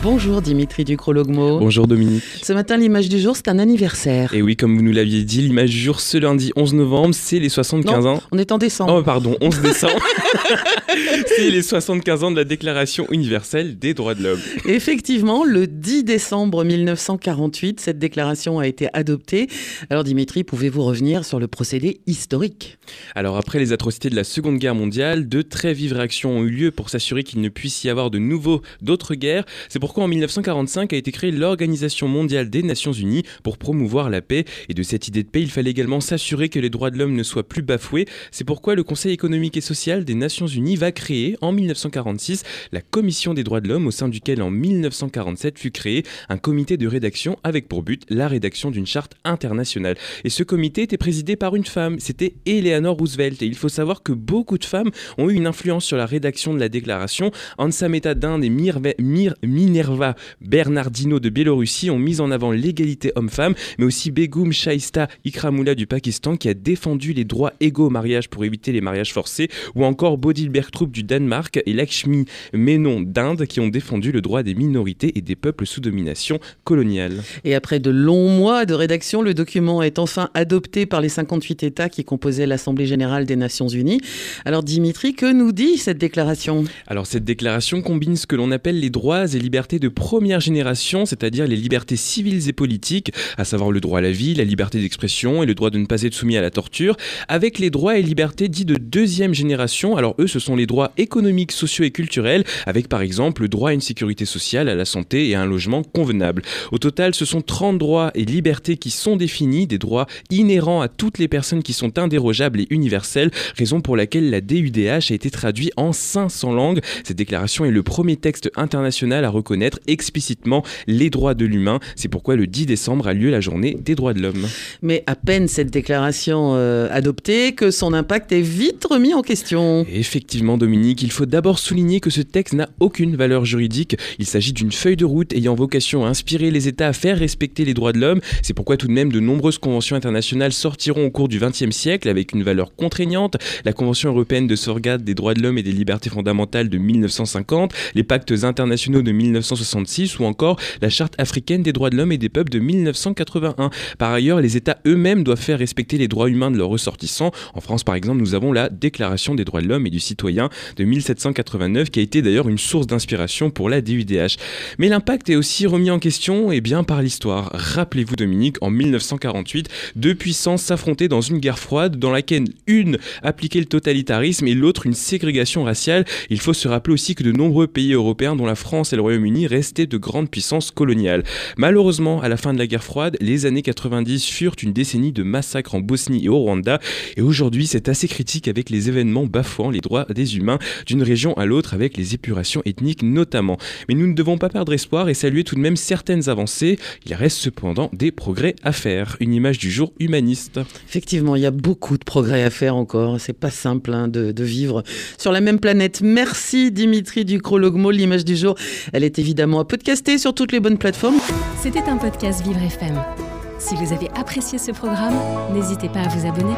Bonjour Dimitri Ducrologmo. Bonjour Dominique. Ce matin, l'image du jour, c'est un anniversaire. Et oui, comme vous nous l'aviez dit, l'image du jour ce lundi 11 novembre, c'est les 75 non, ans. On est en décembre. Oh, pardon, 11 décembre. c'est les 75 ans de la Déclaration universelle des droits de l'homme. Effectivement, le 10 décembre 1948, cette déclaration a été adoptée. Alors Dimitri, pouvez-vous revenir sur le procédé historique? Alors après les atrocités de la Seconde Guerre mondiale, de très vives réactions ont eu lieu pour s'assurer qu'il ne puisse y avoir de nouveau d'autres guerres. C'est pourquoi en 1945 a été créée l'Organisation mondiale des Nations Unies pour promouvoir la paix. Et de cette idée de paix, il fallait également s'assurer que les droits de l'homme ne soient plus bafoués. C'est pourquoi le Conseil économique et social des Nations Unies va créer en 1946 la Commission des droits de l'homme au sein duquel en 1947 fut créé un comité de rédaction avec pour but la rédaction d'une charte internationale. Et ce comité était présidé par une femme, c'était Eleanor Roosevelt. Et il faut savoir que beaucoup de femmes ont eu une influence sur la rédaction de la déclaration. Ansa Mehta d'Inde et Minerva Bernardino de Biélorussie ont mis en avant l'égalité homme-femme, mais aussi Begum Shaista Ikramula du Pakistan qui a défendu les droits égaux au mariage pour éviter les mariages forcés, ou encore Bodil Bergtrup du Danemark et Lakshmi Menon d'Inde qui ont défendu le droit des minorités et des peuples sous domination coloniale. Et après de longs mois de rédaction, le document est enfin adopté par les 58 États qui composaient l'Assemblée générale des Nations unies. Alors Dimitri, que nous dit cette déclaration? Alors cette déclaration combine ce que l'on appelle les droits et libertés de première génération, c'est-à-dire les libertés civiles et politiques, à savoir le droit à la vie, la liberté d'expression et le droit de ne pas être soumis à la torture, avec les droits et libertés dits de deuxième génération. Alors eux, ce sont les droits économiques, sociaux et culturels, avec par exemple le droit à une sécurité sociale, à la santé et à un logement convenable. Au total, ce sont 30 droits et libertés qui sont définis, des droits inhérents à toutes les personnes qui sont indérogeables et universels, raison pour laquelle la DUDH a été traduite en 500 langues. Cette déclaration est le premier texte international à reconnaître explicitement les droits de l'humain. C'est pourquoi le 10 décembre a lieu la journée des droits de l'homme. Mais à peine cette déclaration euh, adoptée que son impact est vite remis en question. Effectivement, Dominique, il faut d'abord souligner que ce texte n'a aucune valeur juridique. Il s'agit d'une feuille de route ayant vocation à inspirer les États à faire respecter les droits de l'homme. C'est pourquoi tout de même de nombreuses conventions internationales sortiront au cours du XXe siècle avec une valeur contraignante. La Convention européenne de sauvegarde des droits de l'homme et des libertés fondamentales de 1950, les pactes internationaux de 1966 ou encore la Charte africaine des droits de l'homme et des peuples de 1981. Par ailleurs, les États eux-mêmes doivent faire respecter les droits humains de leurs ressortissants. En France, par exemple, nous avons la Déclaration des droits de l'homme et du citoyen de 1789 qui a été d'ailleurs une source d'inspiration pour la DUDH. Mais l'impact est aussi remis en question eh bien, par l'histoire. Rappelez-vous Dominique, en 1948, deux puissances s'affrontaient dans une guerre froide dans laquelle une appliquait le totalitarisme et l'autre une ségrégation raciale. Il faut se rappeler aussi que de nombreux pays européens, dont la France et le Royaume-Uni, restaient de grandes puissances coloniales. Malheureusement, à la fin de la guerre froide, les années 90 furent une décennie de massacres en Bosnie et au Rwanda, et aujourd'hui c'est assez critique avec les événements bafouant les droits des humains d'une région à l'autre avec les épurations ethniques notamment. Mais nous ne devons pas perdre espoir et saluer tout de même certaines avancées. Il reste cependant des progrès à faire. Une image du jour humaniste. Effectivement, il y a beaucoup de progrès à faire encore. C'est pas simple hein, de, vivre sur la même planète. Merci Dimitri Ducrologmo. L'image du jour, elle est évidemment à podcaster sur toutes les bonnes plateformes. C'était un podcast Vivre FM. Si vous avez apprécié ce programme, n'hésitez pas à vous abonner.